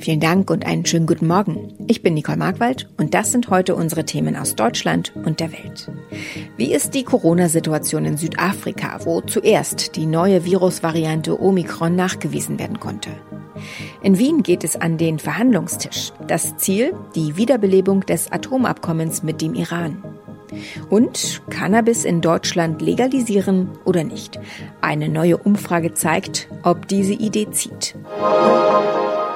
Vielen Dank und einen schönen guten Morgen. Ich bin Nicole Markwald und das sind heute unsere Themen aus Deutschland und der Welt. Wie ist die Corona-Situation in Südafrika, wo zuerst die neue Virusvariante Omikron nachgewiesen werden konnte? In Wien geht es an den Verhandlungstisch. Das Ziel, die Wiederbelebung des Atomabkommens mit dem Iran. Und Cannabis in Deutschland legalisieren oder nicht? Eine neue Umfrage zeigt, ob diese Idee zieht.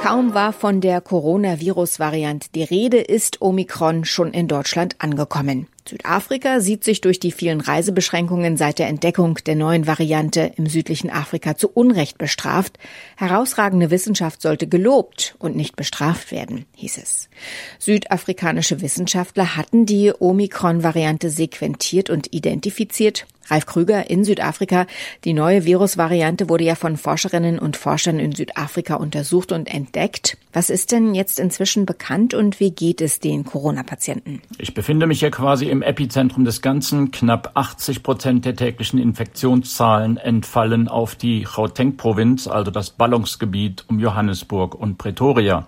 Kaum war von der Coronavirus-Variante die Rede, ist Omikron schon in Deutschland angekommen. Südafrika sieht sich durch die vielen Reisebeschränkungen seit der Entdeckung der neuen Variante im südlichen Afrika zu Unrecht bestraft. Herausragende Wissenschaft sollte gelobt und nicht bestraft werden, hieß es. Südafrikanische Wissenschaftler hatten die Omikron-Variante sequentiert und identifiziert. Ralf Krüger in Südafrika. Die neue Virusvariante wurde ja von Forscherinnen und Forschern in Südafrika untersucht und entdeckt. Was ist denn jetzt inzwischen bekannt und wie geht es den Corona-Patienten? Ich befinde mich hier quasi im Epizentrum des Ganzen. Knapp 80 Prozent der täglichen Infektionszahlen entfallen auf die Gauteng-Provinz, also das Ballungsgebiet um Johannesburg und Pretoria.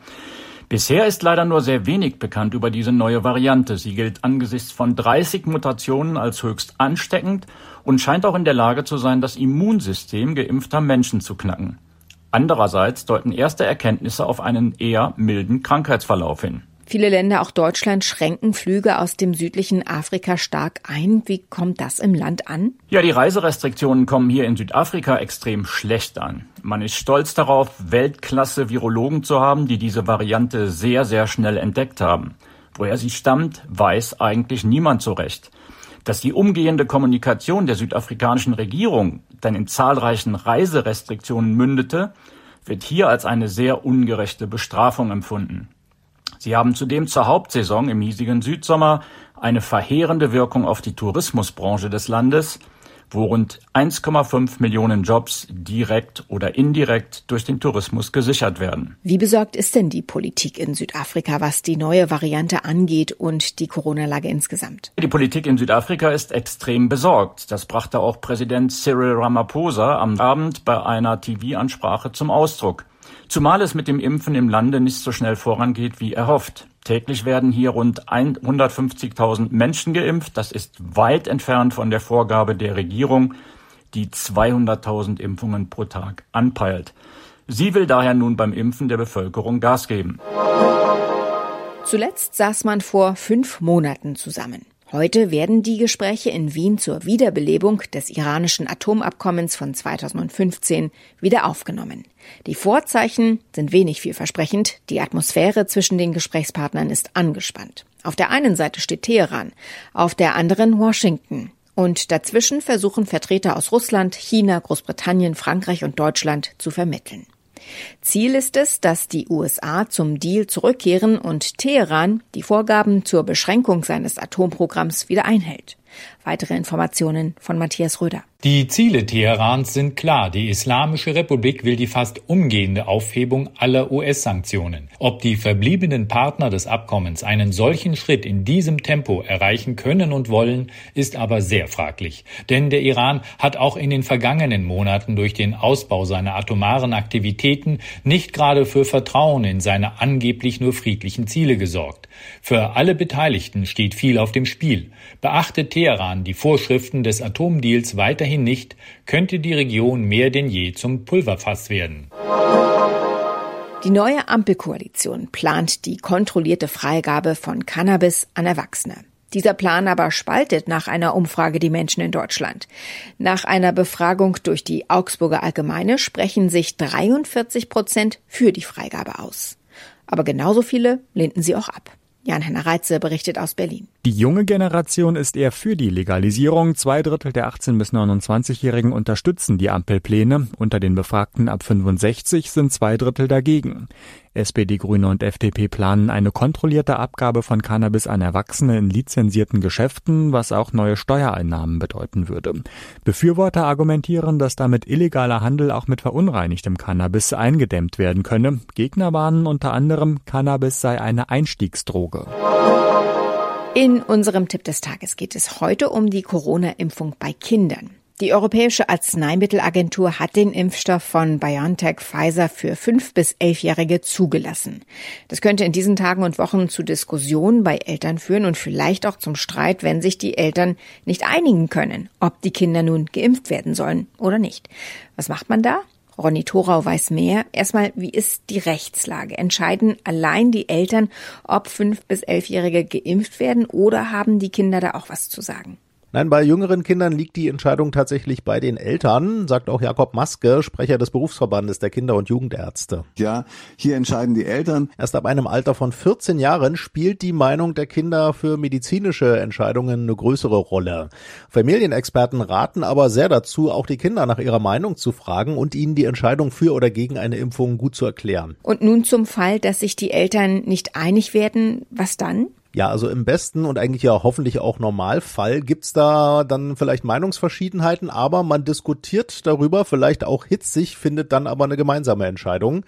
Bisher ist leider nur sehr wenig bekannt über diese neue Variante. Sie gilt angesichts von 30 Mutationen als höchst ansteckend und scheint auch in der Lage zu sein, das Immunsystem geimpfter Menschen zu knacken. Andererseits deuten erste Erkenntnisse auf einen eher milden Krankheitsverlauf hin. Viele Länder, auch Deutschland, schränken Flüge aus dem südlichen Afrika stark ein. Wie kommt das im Land an? Ja, die Reiserestriktionen kommen hier in Südafrika extrem schlecht an. Man ist stolz darauf, Weltklasse-Virologen zu haben, die diese Variante sehr, sehr schnell entdeckt haben. Woher sie stammt, weiß eigentlich niemand so recht. Dass die umgehende Kommunikation der südafrikanischen Regierung dann in zahlreichen Reiserestriktionen mündete, wird hier als eine sehr ungerechte Bestrafung empfunden. Sie haben zudem zur Hauptsaison im hiesigen Südsommer eine verheerende Wirkung auf die Tourismusbranche des Landes, wo rund 1,5 Millionen Jobs direkt oder indirekt durch den Tourismus gesichert werden. Wie besorgt ist denn die Politik in Südafrika, was die neue Variante angeht und die Corona-Lage insgesamt? Die Politik in Südafrika ist extrem besorgt. Das brachte auch Präsident Cyril Ramaphosa am Abend bei einer TV-Ansprache zum Ausdruck. Zumal es mit dem Impfen im Lande nicht so schnell vorangeht wie erhofft. Täglich werden hier rund 150.000 Menschen geimpft. Das ist weit entfernt von der Vorgabe der Regierung, die 200.000 Impfungen pro Tag anpeilt. Sie will daher nun beim Impfen der Bevölkerung Gas geben. Zuletzt saß man vor fünf Monaten zusammen. Heute werden die Gespräche in Wien zur Wiederbelebung des iranischen Atomabkommens von 2015 wieder aufgenommen. Die Vorzeichen sind wenig vielversprechend. Die Atmosphäre zwischen den Gesprächspartnern ist angespannt. Auf der einen Seite steht Teheran, auf der anderen Washington. Und dazwischen versuchen Vertreter aus Russland, China, Großbritannien, Frankreich und Deutschland zu vermitteln. Ziel ist es, dass die USA zum Deal zurückkehren und Teheran die Vorgaben zur Beschränkung seines Atomprogramms wieder einhält. Weitere Informationen von Matthias Röder. Die Ziele Teherans sind klar. Die Islamische Republik will die fast umgehende Aufhebung aller US-Sanktionen. Ob die verbliebenen Partner des Abkommens einen solchen Schritt in diesem Tempo erreichen können und wollen, ist aber sehr fraglich. Denn der Iran hat auch in den vergangenen Monaten durch den Ausbau seiner atomaren Aktivitäten nicht gerade für Vertrauen in seine angeblich nur friedlichen Ziele gesorgt. Für alle Beteiligten steht viel auf dem Spiel. Beachtet Teheran die Vorschriften des Atomdeals weiterhin nicht, könnte die Region mehr denn je zum Pulverfass werden. Die neue Ampelkoalition plant die kontrollierte Freigabe von Cannabis an Erwachsene. Dieser Plan aber spaltet nach einer Umfrage die Menschen in Deutschland. Nach einer Befragung durch die Augsburger Allgemeine sprechen sich 43 Prozent für die Freigabe aus. Aber genauso viele lehnten sie auch ab. Jan-Henner Reitze berichtet aus Berlin. Die junge Generation ist eher für die Legalisierung. Zwei Drittel der 18- bis 29-Jährigen unterstützen die Ampelpläne. Unter den Befragten ab 65 sind zwei Drittel dagegen. SPD, Grüne und FDP planen eine kontrollierte Abgabe von Cannabis an Erwachsene in lizenzierten Geschäften, was auch neue Steuereinnahmen bedeuten würde. Befürworter argumentieren, dass damit illegaler Handel auch mit verunreinigtem Cannabis eingedämmt werden könne. Gegner warnen unter anderem, Cannabis sei eine Einstiegsdroge. In unserem Tipp des Tages geht es heute um die Corona-Impfung bei Kindern. Die Europäische Arzneimittelagentur hat den Impfstoff von BioNTech Pfizer für fünf bis elfjährige zugelassen. Das könnte in diesen Tagen und Wochen zu Diskussionen bei Eltern führen und vielleicht auch zum Streit, wenn sich die Eltern nicht einigen können, ob die Kinder nun geimpft werden sollen oder nicht. Was macht man da? Ronny Thorau weiß mehr. Erstmal, wie ist die Rechtslage? Entscheiden allein die Eltern, ob fünf bis elfjährige geimpft werden oder haben die Kinder da auch was zu sagen? Nein, bei jüngeren Kindern liegt die Entscheidung tatsächlich bei den Eltern, sagt auch Jakob Maske, Sprecher des Berufsverbandes der Kinder- und Jugendärzte. Ja, hier entscheiden die Eltern. Erst ab einem Alter von 14 Jahren spielt die Meinung der Kinder für medizinische Entscheidungen eine größere Rolle. Familienexperten raten aber sehr dazu, auch die Kinder nach ihrer Meinung zu fragen und ihnen die Entscheidung für oder gegen eine Impfung gut zu erklären. Und nun zum Fall, dass sich die Eltern nicht einig werden, was dann? Ja, also im besten und eigentlich ja hoffentlich auch Normalfall gibt's da dann vielleicht Meinungsverschiedenheiten, aber man diskutiert darüber, vielleicht auch hitzig, findet dann aber eine gemeinsame Entscheidung.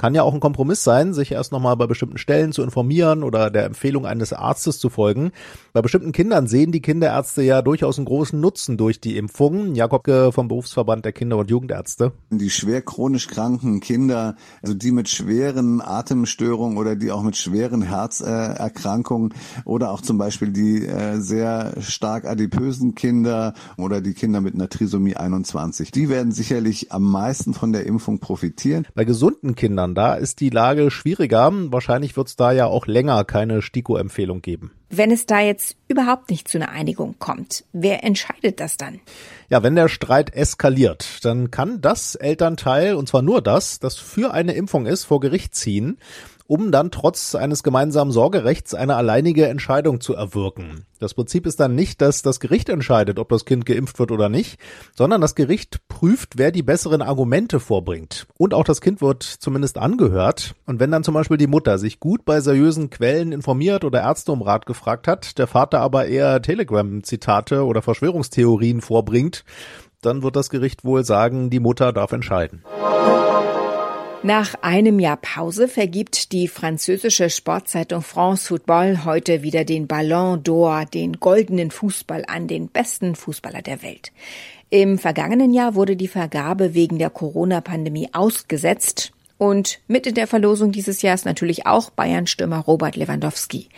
Kann ja auch ein Kompromiss sein, sich erst nochmal bei bestimmten Stellen zu informieren oder der Empfehlung eines Arztes zu folgen. Bei bestimmten Kindern sehen die Kinderärzte ja durchaus einen großen Nutzen durch die Impfungen. Jakob vom Berufsverband der Kinder- und Jugendärzte. Die schwer chronisch kranken Kinder, also die mit schweren Atemstörungen oder die auch mit schweren Herzerkrankungen oder auch zum Beispiel die äh, sehr stark adipösen Kinder oder die Kinder mit einer Trisomie 21, die werden sicherlich am meisten von der Impfung profitieren. Bei gesunden Kindern Ländern. Da ist die Lage schwieriger. Wahrscheinlich wird es da ja auch länger keine STIKO-Empfehlung geben. Wenn es da jetzt überhaupt nicht zu einer Einigung kommt, wer entscheidet das dann? Ja, wenn der Streit eskaliert, dann kann das Elternteil, und zwar nur das, das für eine Impfung ist, vor Gericht ziehen um dann trotz eines gemeinsamen Sorgerechts eine alleinige Entscheidung zu erwirken. Das Prinzip ist dann nicht, dass das Gericht entscheidet, ob das Kind geimpft wird oder nicht, sondern das Gericht prüft, wer die besseren Argumente vorbringt. Und auch das Kind wird zumindest angehört. Und wenn dann zum Beispiel die Mutter sich gut bei seriösen Quellen informiert oder Ärzte um Rat gefragt hat, der Vater aber eher Telegram-Zitate oder Verschwörungstheorien vorbringt, dann wird das Gericht wohl sagen, die Mutter darf entscheiden. Nach einem Jahr Pause vergibt die französische Sportzeitung France Football heute wieder den Ballon d'Or, den goldenen Fußball an den besten Fußballer der Welt. Im vergangenen Jahr wurde die Vergabe wegen der Corona-Pandemie ausgesetzt Und mit in der Verlosung dieses Jahr ist natürlich auch Bayern-Stürmer Robert Lewandowski.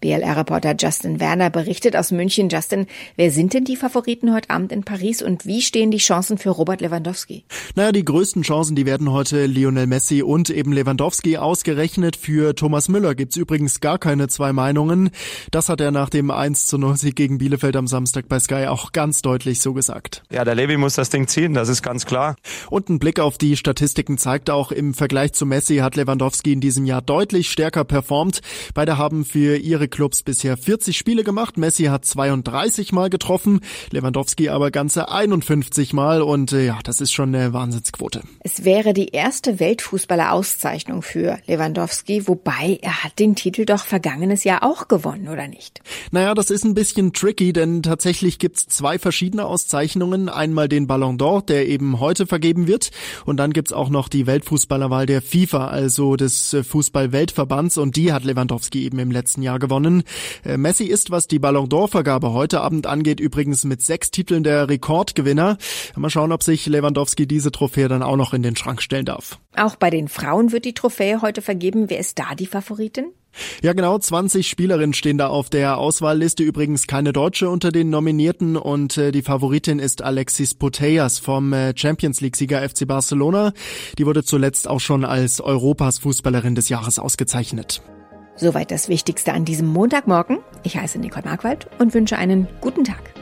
BLR-Reporter Justin Werner berichtet aus München. Justin, wer sind denn die Favoriten heute Abend in Paris und wie stehen die Chancen für Robert Lewandowski? Naja, die größten Chancen, die werden heute Lionel Messi und eben Lewandowski ausgerechnet. Für Thomas Müller gibt's übrigens gar keine zwei Meinungen. Das hat er nach dem 1 zu 0 Sieg gegen Bielefeld am Samstag bei Sky auch ganz deutlich so gesagt. Ja, der Levi muss das Ding ziehen, das ist ganz klar. Und ein Blick auf die Statistiken zeigt auch im Vergleich Vergleich zu Messi hat Lewandowski in diesem Jahr deutlich stärker performt. Beide haben für ihre Clubs bisher 40 Spiele gemacht. Messi hat 32 Mal getroffen, Lewandowski aber ganze 51 Mal und äh, ja, das ist schon eine Wahnsinnsquote. Es wäre die erste Weltfußballer-Auszeichnung für Lewandowski, wobei er hat den Titel doch vergangenes Jahr auch gewonnen, oder nicht? Naja, das ist ein bisschen tricky, denn tatsächlich gibt's zwei verschiedene Auszeichnungen. Einmal den Ballon d'Or, der eben heute vergeben wird und dann gibt's auch noch die Weltfußballerwahl Fußballwahl der FIFA, also des äh, Fußballweltverbands und die hat Lewandowski eben im letzten Jahr gewonnen. Äh, Messi ist, was die Ballon d'Or-Vergabe heute Abend angeht, übrigens mit sechs Titeln der Rekordgewinner. Mal schauen, ob sich Lewandowski diese Trophäe dann auch noch in den Schrank stellen darf. Auch bei den Frauen wird die Trophäe heute vergeben. Wer ist da die Favoritin? Ja, genau, 20 Spielerinnen stehen da auf der Auswahlliste. Übrigens keine Deutsche unter den Nominierten und äh, die Favoritin ist Alexis Putellas vom äh, Champions League-Sieger FC Barcelona. Die wurde zuletzt auch schon als Europas Fußballerin des Jahres ausgezeichnet. Soweit das Wichtigste an diesem Montagmorgen. Ich heiße Nicole Markwald und wünsche einen guten Tag.